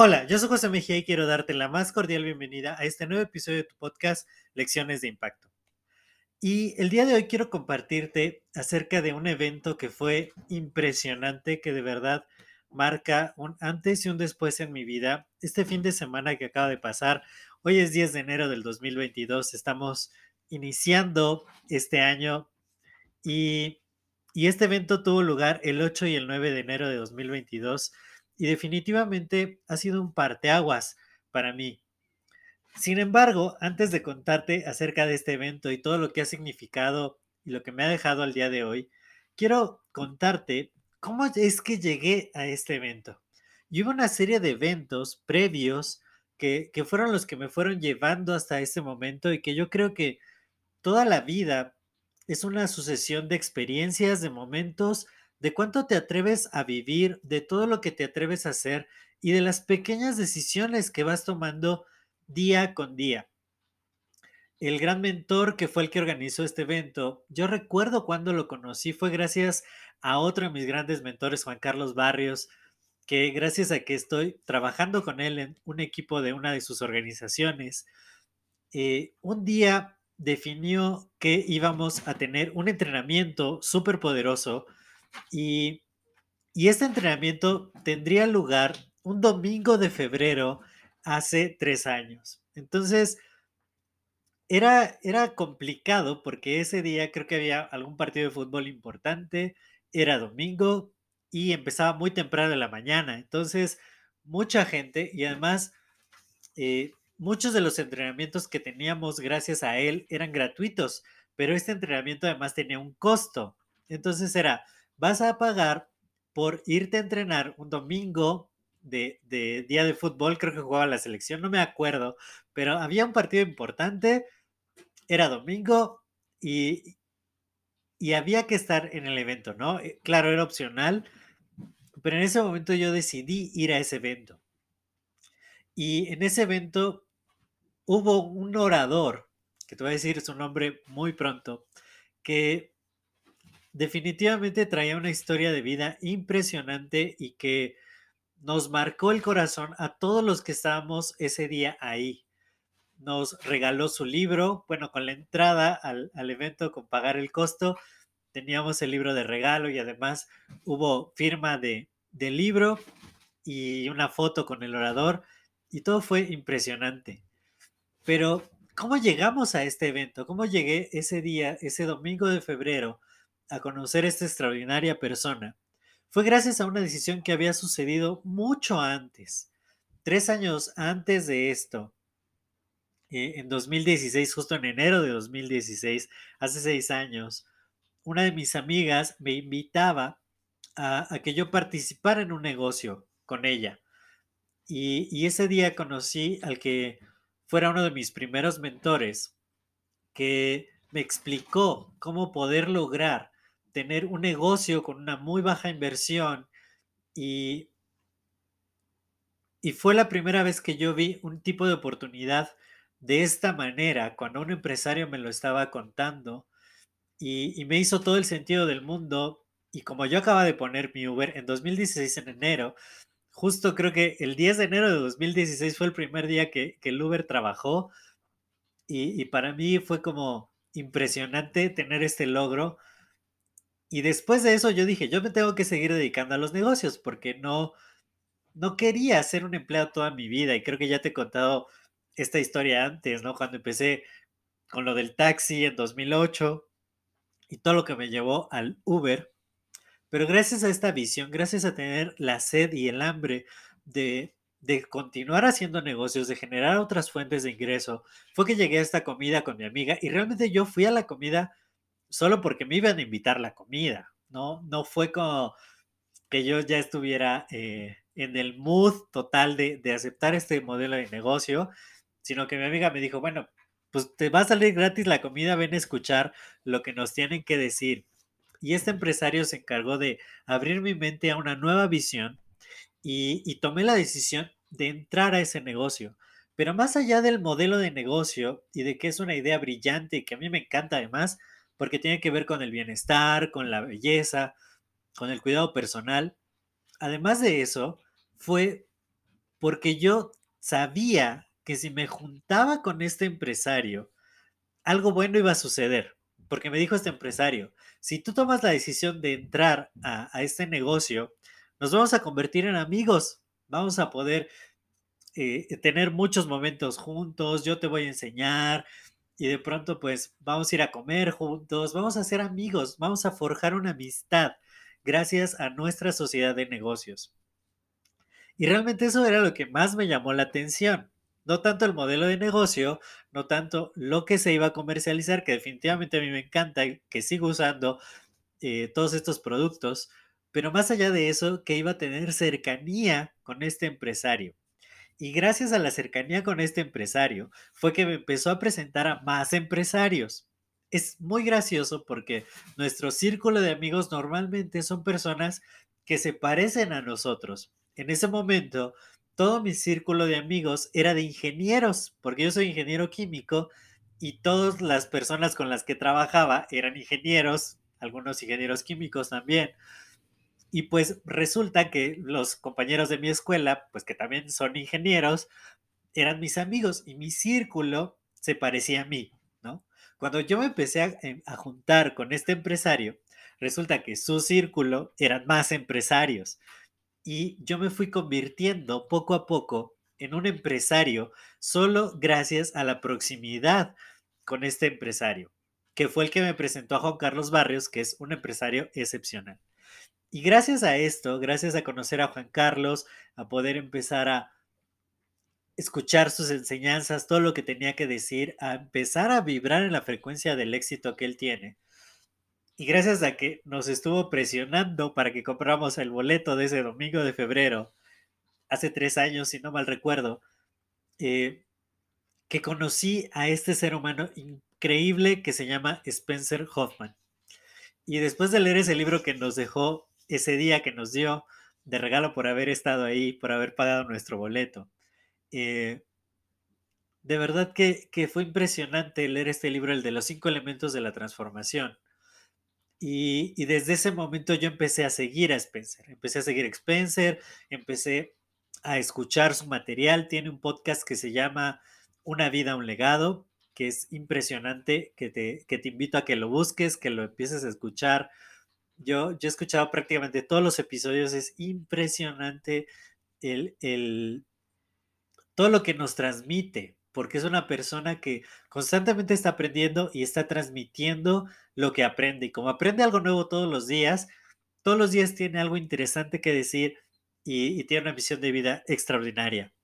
Hola, yo soy José Mejía y quiero darte la más cordial bienvenida a este nuevo episodio de tu podcast Lecciones de Impacto. Y el día de hoy quiero compartirte acerca de un evento que fue impresionante, que de verdad marca un antes y un después en mi vida. Este fin de semana que acaba de pasar, hoy es 10 de enero del 2022, estamos iniciando este año y, y este evento tuvo lugar el 8 y el 9 de enero de 2022 y definitivamente ha sido un parteaguas para mí. Sin embargo, antes de contarte acerca de este evento y todo lo que ha significado y lo que me ha dejado al día de hoy, quiero contarte cómo es que llegué a este evento. Y hubo una serie de eventos previos que, que fueron los que me fueron llevando hasta este momento y que yo creo que toda la vida es una sucesión de experiencias, de momentos de cuánto te atreves a vivir, de todo lo que te atreves a hacer y de las pequeñas decisiones que vas tomando día con día. El gran mentor que fue el que organizó este evento, yo recuerdo cuando lo conocí, fue gracias a otro de mis grandes mentores, Juan Carlos Barrios, que gracias a que estoy trabajando con él en un equipo de una de sus organizaciones, eh, un día definió que íbamos a tener un entrenamiento súper poderoso y, este entrenamiento tendría lugar un domingo de febrero hace tres años. Entonces, era, era complicado porque ese día creo que había algún partido de fútbol importante, era domingo y empezaba muy temprano de la mañana. Entonces, mucha gente y además eh, muchos de los entrenamientos que teníamos gracias a él eran gratuitos, pero este entrenamiento además tenía un costo. Entonces era vas a pagar por irte a entrenar un domingo de, día de fútbol, creo que jugaba la selección, no me acuerdo, pero había un partido importante, era domingo y, y había que estar en el evento, ¿no? Eh, claro, era opcional, pero en ese momento yo decidí ir a ese evento. Y en ese evento hubo un orador, que te voy a decir su nombre muy pronto, que definitivamente traía una historia de vida impresionante y que nos marcó el corazón a todos los que estábamos ese día ahí. Nos regaló su libro, bueno, con la entrada al, evento, con pagar el costo, teníamos el libro de regalo y además hubo firma de, del libro y una foto con el orador y todo fue impresionante. Pero, ¿cómo llegamos a este evento? ¿Cómo llegué ese día, ese domingo de febrero, a conocer esta extraordinaria persona fue gracias a una decisión que había sucedido mucho antes, tres años antes de esto, eh, en 2016, justo en enero de 2016, hace seis años, una de mis amigas me invitaba a, que yo participara en un negocio con ella. Y, ese día conocí al que fuera uno de mis primeros mentores, que me explicó cómo poder lograr tener un negocio con una muy baja inversión y, y fue la primera vez que yo vi un tipo de oportunidad de esta manera, cuando un empresario me lo estaba contando y, y me hizo todo el sentido del mundo. Y como yo acaba de poner mi Uber en 2016 en enero, justo creo que el 10 de enero de 2016 fue el primer día que, que el Uber trabajó y, y, para mí fue como impresionante tener este logro y después de eso yo dije, yo me tengo que seguir dedicando a los negocios porque no, no quería ser un empleado toda mi vida. Y creo que ya te he contado esta historia antes, ¿no? Cuando empecé con lo del taxi en 2008 y todo lo que me llevó al Uber. Pero gracias a esta visión, gracias a tener la sed y el hambre de, de continuar haciendo negocios, de generar otras fuentes de ingreso, fue que llegué a esta comida con mi amiga y realmente yo fui a la comida solo porque me iban a invitar la comida. ¿no? No fue como que yo ya estuviera eh, en el mood total de, de aceptar este modelo de negocio, sino que mi amiga me dijo, bueno, pues te va a salir gratis la comida, ven a escuchar lo que nos tienen que decir. Y este empresario se encargó de abrir mi mente a una nueva visión y, tomé la decisión de entrar a ese negocio. Pero más allá del modelo de negocio y de que es una idea brillante que a mí me encanta además, porque tiene que ver con el bienestar, con la belleza, con el cuidado personal, además de eso, fue porque yo sabía que si me juntaba con este empresario, algo bueno iba a suceder. Porque me dijo este empresario, si tú tomas la decisión de entrar a, este negocio, nos vamos a convertir en amigos, vamos a poder eh, tener muchos momentos juntos, yo te voy a enseñar y de pronto pues vamos a ir a comer juntos, vamos a ser amigos, vamos a forjar una amistad gracias a nuestra sociedad de negocios. Y realmente eso era lo que más me llamó la atención. No tanto el modelo de negocio, no tanto lo que se iba a comercializar, que definitivamente a mí me encanta, que sigo usando eh, todos estos productos, pero más allá de eso, que iba a tener cercanía con este empresario. Y gracias a la cercanía con este empresario, fue que me empezó a presentar a más empresarios. Es muy gracioso porque nuestro círculo de amigos normalmente son personas que se parecen a nosotros. En ese momento todo mi círculo de amigos era de ingenieros, porque yo soy ingeniero químico y todas las personas con las que trabajaba eran ingenieros, algunos ingenieros químicos también. Y pues resulta que los compañeros de mi escuela, pues que también son ingenieros, eran mis amigos y mi círculo se parecía a mí, ¿no? Cuando yo me empecé a, em, a juntar con este empresario, resulta que su círculo eran más empresarios y yo me fui convirtiendo poco a poco en un empresario solo gracias a la proximidad con este empresario, que fue el que me presentó a Juan Carlos Barrios, que es un empresario excepcional. Y gracias a esto, gracias a conocer a Juan Carlos, a poder empezar a escuchar sus enseñanzas, todo lo que tenía que decir, a empezar a vibrar en la frecuencia del éxito que él tiene, y gracias a que nos estuvo presionando para que compráramos el boleto de ese domingo de febrero, hace tres años, si no mal recuerdo, eh, que conocí a este ser humano increíble que se llama Spencer Hoffman. Y después de leer ese libro que nos dejó ese día que nos dio de regalo por haber estado ahí, por haber pagado nuestro boleto, eh, de verdad que, que, fue impresionante leer este libro, el de los cinco elementos de la transformación. Y, desde ese momento yo empecé a seguir a Spencer, empecé a seguir a Spencer, empecé a escuchar su material, tiene un podcast que se llama Una vida, un legado, que es impresionante, que te, que te invito a que lo busques, que lo empieces a escuchar. Yo, yo he escuchado prácticamente todos los episodios, es impresionante el, el, todo lo que nos transmite, porque es una persona que constantemente está aprendiendo y está transmitiendo lo que aprende. Y como aprende algo nuevo todos los días, todos los días tiene algo interesante que decir y, tiene una visión de vida extraordinaria.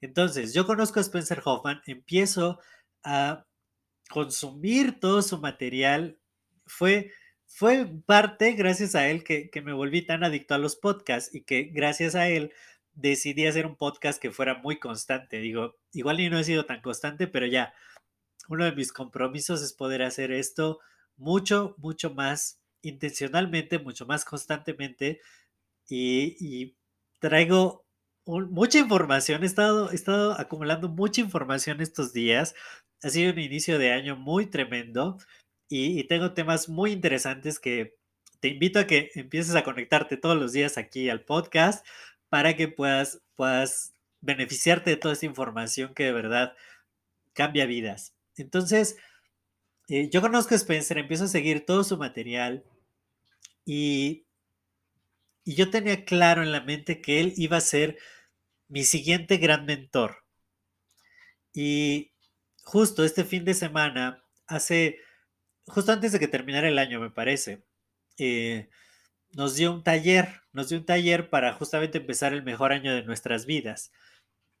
Entonces, yo conozco a Spencer Hoffman, empiezo a consumir todo su material. Fue, fue parte, gracias a él, que, que me volví tan adicto a los podcasts y que gracias a él decidí hacer un podcast que fuera muy constante. Digo, igual y no he sido tan constante, pero ya, uno de mis compromisos es poder hacer esto mucho, mucho más intencionalmente, mucho más constantemente. Y, traigo mucha información, he estado, he estado acumulando mucha información estos días. Ha sido un inicio de año muy tremendo y, y tengo temas muy interesantes que te invito a que empieces a conectarte todos los días aquí al podcast para que puedas, puedas beneficiarte de toda esta información que de verdad cambia vidas. Entonces, eh, yo conozco a Spencer, empiezo a seguir todo su material y, y yo tenía claro en la mente que él iba a ser mi siguiente gran mentor. Y justo este fin de semana, hace, justo antes de que terminara el año, me parece, eh, nos dio un taller, nos dio un taller para justamente empezar el mejor año de nuestras vidas.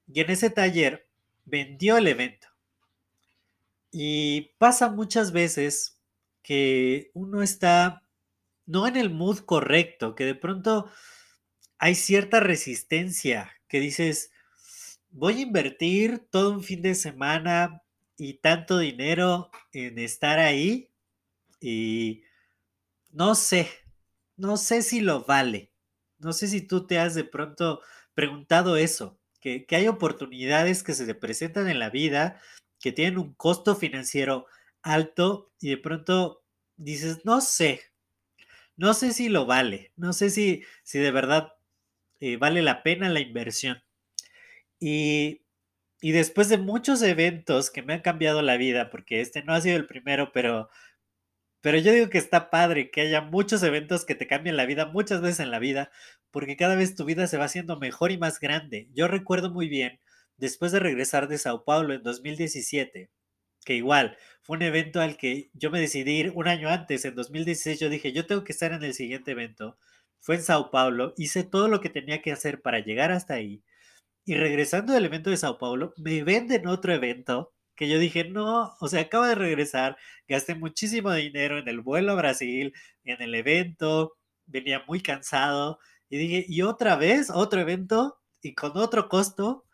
Y en ese taller vendió el evento. Y pasa muchas veces que uno está no en el mood correcto, que de pronto hay cierta resistencia, que dices, voy a invertir todo un fin de semana y tanto dinero en estar ahí y no sé, no sé si lo vale. No sé si tú te has de pronto preguntado eso, que, que hay oportunidades que se te presentan en la vida que tienen un costo financiero alto y de pronto dices, no sé, no sé si lo vale, no sé si, si de verdad eh, vale la pena la inversión. Y, y después de muchos eventos que me han cambiado la vida, porque este no ha sido el primero, pero, pero yo digo que está padre que haya muchos eventos que te cambien la vida muchas veces en la vida, porque cada vez tu vida se va haciendo mejor y más grande. Yo recuerdo muy bien, después de regresar de Sao Paulo en 2017, que igual fue un evento al que yo me decidí ir un año antes, en 2016 yo dije, yo tengo que estar en el siguiente evento fue en Sao Paulo, hice todo lo que tenía que hacer para llegar hasta ahí. Y regresando del evento de Sao Paulo, me venden otro evento que yo dije, no, o sea, acabo de regresar, gasté muchísimo dinero en el vuelo a Brasil, en el evento, venía muy cansado y dije, y otra vez, otro evento y con otro costo.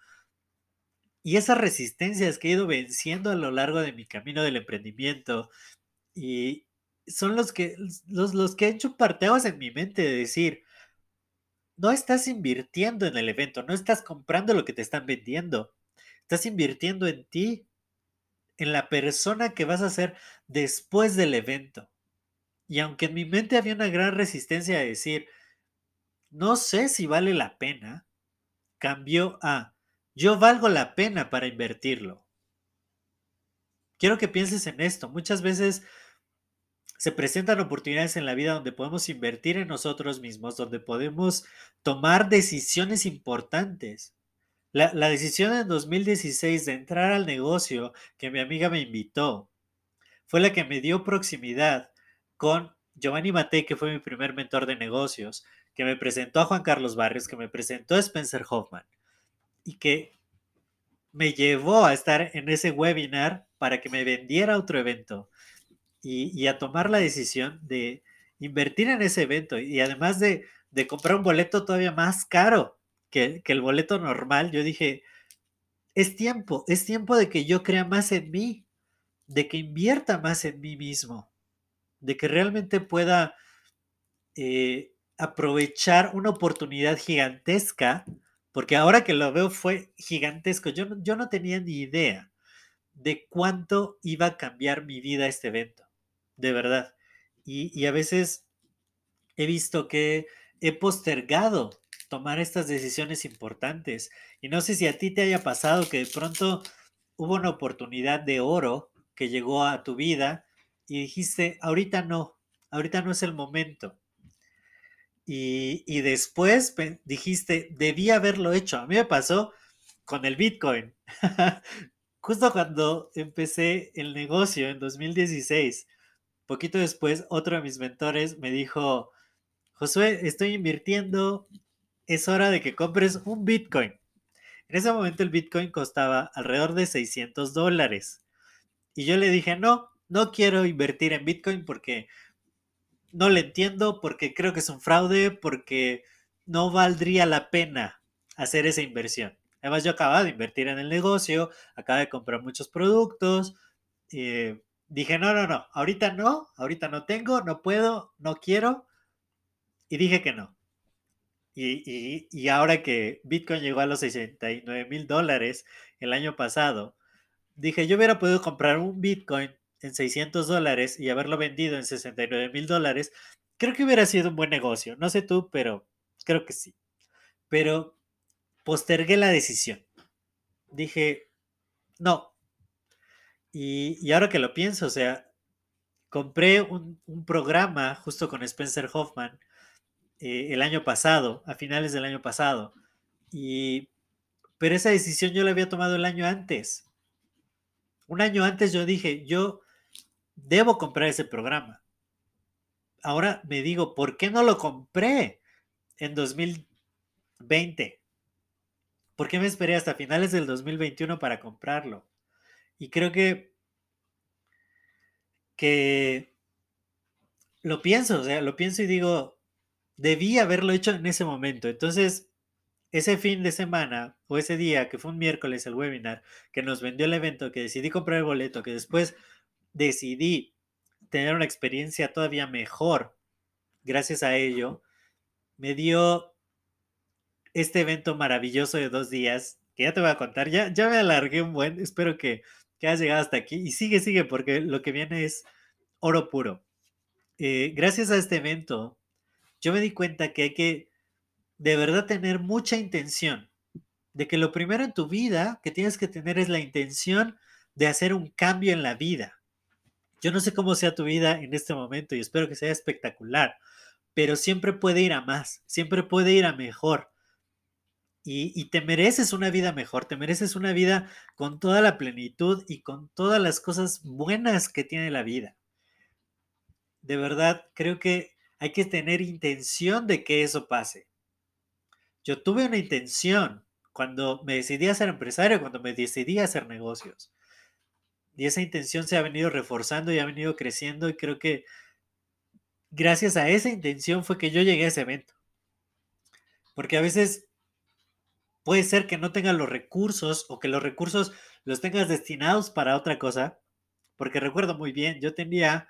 Y esas resistencias que he ido venciendo a lo largo de mi camino del emprendimiento y, son los que, los, los que han hecho parteaguas en mi mente de decir, no estás invirtiendo en el evento, no estás comprando lo que te están vendiendo, estás invirtiendo en ti, en la persona que vas a ser después del evento. Y aunque en mi mente había una gran resistencia a decir, no sé si vale la pena, cambió a, yo valgo la pena para invertirlo. Quiero que pienses en esto. Muchas veces se presentan oportunidades en la vida donde podemos invertir en nosotros mismos, donde podemos tomar decisiones importantes. La, decisión en 2016 de entrar al negocio que mi amiga me invitó fue la que me dio proximidad con Giovanni Matei, que fue mi primer mentor de negocios, que me presentó a Juan Carlos Barrios, que me presentó a Spencer Hoffman y que me llevó a estar en ese webinar para que me vendiera otro evento y, a tomar la decisión de invertir en ese evento y además de, comprar un boleto todavía más caro que, el boleto normal, yo dije, es tiempo, es tiempo de que yo crea más en mí, de que invierta más en mí mismo, de que realmente pueda eh, aprovechar una oportunidad gigantesca, porque ahora que lo veo fue gigantesco, yo yo no tenía ni idea de cuánto iba a cambiar mi vida este evento de verdad. Y, a veces he visto que he postergado tomar estas decisiones importantes. Y no sé si a ti te haya pasado que de pronto hubo una oportunidad de oro que llegó a tu vida y dijiste, ahorita no, ahorita no es el momento. Y, y después dijiste, debí haberlo hecho. A mí me pasó con el Bitcoin. Justo cuando empecé el negocio en 2016 Poquito después, otro de mis mentores me dijo, Josué, estoy invirtiendo, es hora de que compres un Bitcoin. En ese momento el Bitcoin costaba alrededor de 600 dólares. Y yo le dije, no, no quiero invertir en Bitcoin porque no le entiendo, porque creo que es un fraude, porque no valdría la pena hacer esa inversión. Además, yo acababa de invertir en el negocio, acaba de comprar muchos productos, eh, dije, no, no, no, ahorita no, ahorita no tengo, no puedo, no quiero. Y dije que no. Y, ahora que Bitcoin llegó a los 69 mil dólares el año pasado, dije, yo hubiera podido comprar un Bitcoin en 600 dólares y haberlo vendido en 69 mil dólares. Creo que hubiera sido un buen negocio. No sé tú, pero creo que sí. Pero postergué la decisión. Dije, no, y, ahora que lo pienso, o sea, compré un, programa justo con Spencer Hoffman eh, el año pasado, a finales del año pasado. Y, pero esa decisión yo la había tomado el año antes. Un año antes yo dije, yo debo comprar ese programa. Ahora me digo, ¿por qué no lo compré en 2020? ¿Por qué me esperé hasta finales del 2021 para comprarlo? Y creo que, que lo pienso, o sea, lo pienso y digo, debí haberlo hecho en ese momento. Entonces, ese fin de semana o ese día, que fue un miércoles el webinar, que nos vendió el evento, que decidí comprar el boleto, que después decidí tener una experiencia todavía mejor gracias a ello, me dio este evento maravilloso de dos días, que ya te voy a contar, ya, ya me alargué un buen, espero que, que llegado hasta aquí y sigue, sigue, porque lo que viene es oro puro. Eh, gracias a este evento, yo me di cuenta que hay que de verdad tener mucha intención, de que lo primero en tu vida que tienes que tener es la intención de hacer un cambio en la vida. Yo no sé cómo sea tu vida en este momento y espero que sea espectacular, pero siempre puede ir a más, siempre puede ir a mejor. Y, y, te mereces una vida mejor, te mereces una vida con toda la plenitud y con todas las cosas buenas que tiene la vida de verdad creo que hay que tener intención de que eso pase. Yo tuve una intención cuando me decidí a ser empresario, cuando me decidí a hacer negocios. Y esa intención se ha venido reforzando y ha venido creciendo y creo que gracias a esa intención fue que yo llegué a ese evento. Porque a veces puede ser que no tengas los recursos o que los recursos los tengas destinados para otra cosa. Porque recuerdo muy bien, yo tenía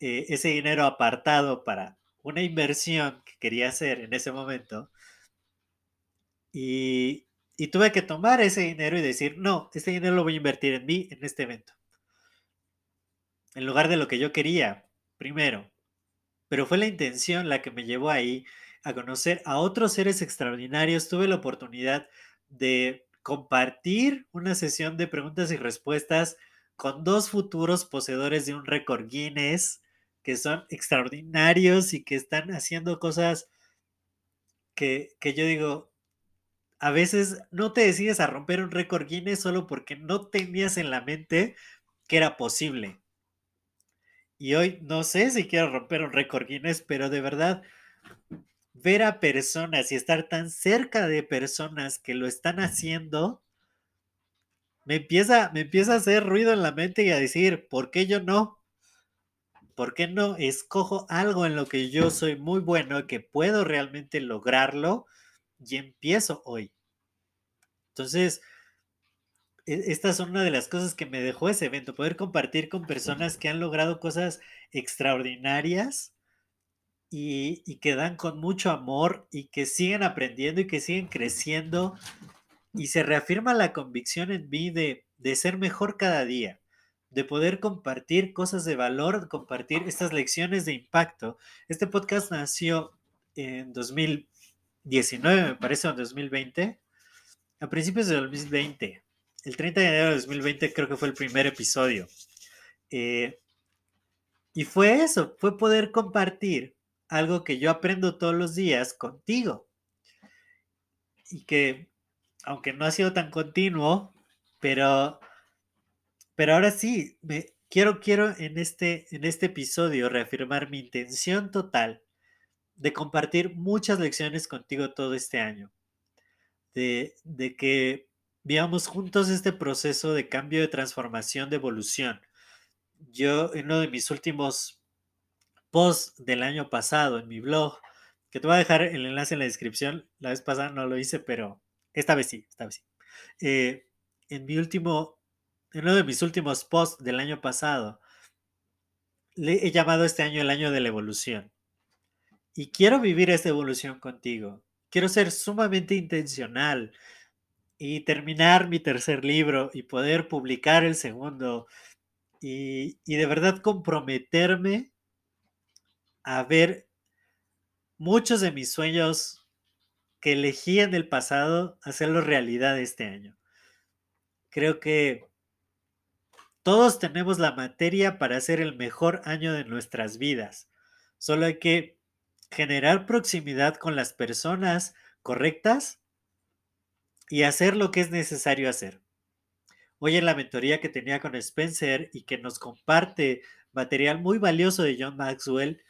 eh, ese dinero apartado para una inversión que quería hacer en ese momento. Y, y tuve que tomar ese dinero y decir, no, este dinero lo voy a invertir en mí, en este evento. En lugar de lo que yo quería, primero. Pero fue la intención la que me llevó ahí a conocer a otros seres extraordinarios. Tuve la oportunidad de compartir una sesión de preguntas y respuestas con dos futuros poseedores de un récord Guinness que son extraordinarios y que están haciendo cosas que, yo digo, a veces no te decides a romper un récord Guinness solo porque no tenías en la mente que era posible. Y hoy no sé si quiero romper un récord Guinness, pero de verdad, ver a personas y estar tan cerca de personas que lo están haciendo, me empieza, me empieza a hacer ruido en la mente y a decir, ¿por qué yo no? ¿Por qué no escojo algo en lo que yo soy muy bueno, que puedo realmente lograrlo y empiezo hoy? Entonces, e, estas son una de las cosas que me dejó ese evento, poder compartir con personas que han logrado cosas extraordinarias y, y, que dan con mucho amor y que siguen aprendiendo y que siguen creciendo y se reafirma la convicción en mí de, de ser mejor cada día de poder compartir cosas de valor, compartir estas lecciones de impacto. Este podcast nació en 2019, me parece, o en 2020, a principios de 2020. El 30 de enero de 2020 creo que fue el primer episodio. Eh, y fue eso, fue poder compartir algo que yo aprendo todos los días contigo. Y que, aunque no ha sido tan continuo, pero pero ahora sí, me, quiero, quiero en este, en este episodio reafirmar mi intención total de compartir muchas lecciones contigo todo este año. De, de que veamos juntos este proceso de cambio, de transformación, de evolución. Yo en uno de mis últimos posts del año pasado en mi blog, que te voy a dejar el enlace en la descripción, la vez pasada no lo hice, pero esta vez sí, esta vez sí. Eh, en mi último en uno de mis últimos posts del año pasado, le he llamado este año el año de la evolución. Y quiero vivir esta evolución contigo. Quiero ser sumamente intencional y terminar mi tercer libro y poder publicar el segundo y, y de verdad comprometerme a ver muchos de mis sueños que elegí en el pasado hacerlos realidad este año. Creo que todos tenemos la materia para hacer el mejor año de nuestras vidas. Solo hay que generar proximidad con las personas correctas y hacer lo que es necesario hacer. Hoy en la mentoría que tenía con Spencer y que nos comparte material muy valioso de John Maxwell,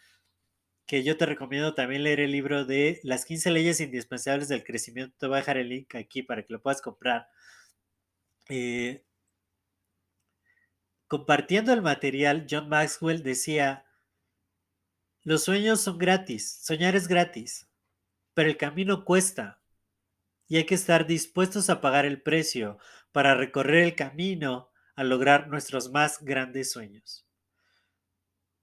que yo te recomiendo también leer el libro de Las 15 leyes indispensables del crecimiento. Te voy a dejar el link aquí para que lo puedas comprar. Eh, Compartiendo el material, John Maxwell decía, Los sueños son gratis, soñar es gratis, pero el camino cuesta y hay que estar dispuestos a pagar el precio para recorrer el camino a lograr nuestros más grandes sueños.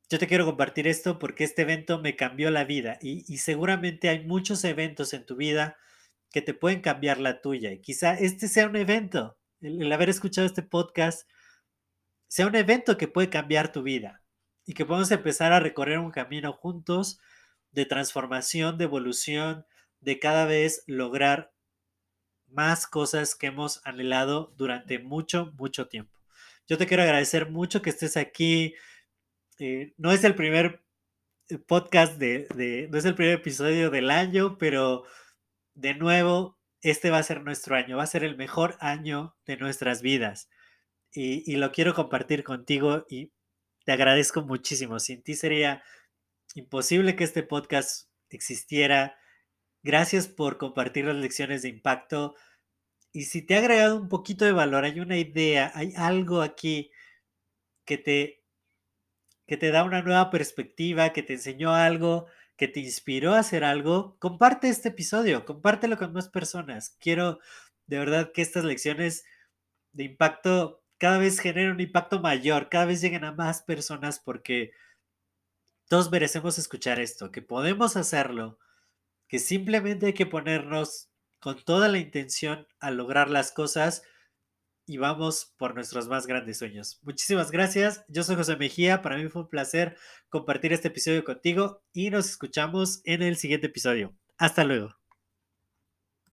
Yo te quiero compartir esto porque este evento me cambió la vida y, seguramente hay muchos eventos en tu vida que te pueden cambiar la tuya. Y quizá este sea un evento, el, haber escuchado este podcast, sea un evento que puede cambiar tu vida y que podemos empezar a recorrer un camino juntos de transformación, de evolución, de cada vez lograr más cosas que hemos anhelado durante mucho, mucho tiempo. Yo te quiero agradecer mucho que estés aquí eh, no es el primer eh, podcast de, no es el primer episodio del año, pero de nuevo, este va a ser nuestro año, va a ser el mejor año de nuestras vidas. Y, lo quiero compartir contigo y te agradezco muchísimo. Sin ti sería imposible que este podcast existiera. Gracias por compartir las lecciones de impacto. Y si te ha agregado un poquito de valor, hay una idea, hay algo aquí que te que te da una nueva perspectiva, que te enseñó algo, que te inspiró a hacer algo, comparte este episodio, compártelo con más personas. Quiero de verdad que estas lecciones de impacto cada vez generen un impacto mayor, cada vez lleguen a más personas porque todos merecemos escuchar esto, que podemos hacerlo, que simplemente hay que ponernos con toda la intención a lograr las cosas y vamos por nuestros más grandes sueños. Muchísimas gracias. Yo soy José Mejía. Para mí fue un placer compartir este episodio contigo y nos escuchamos en el siguiente episodio. Hasta luego.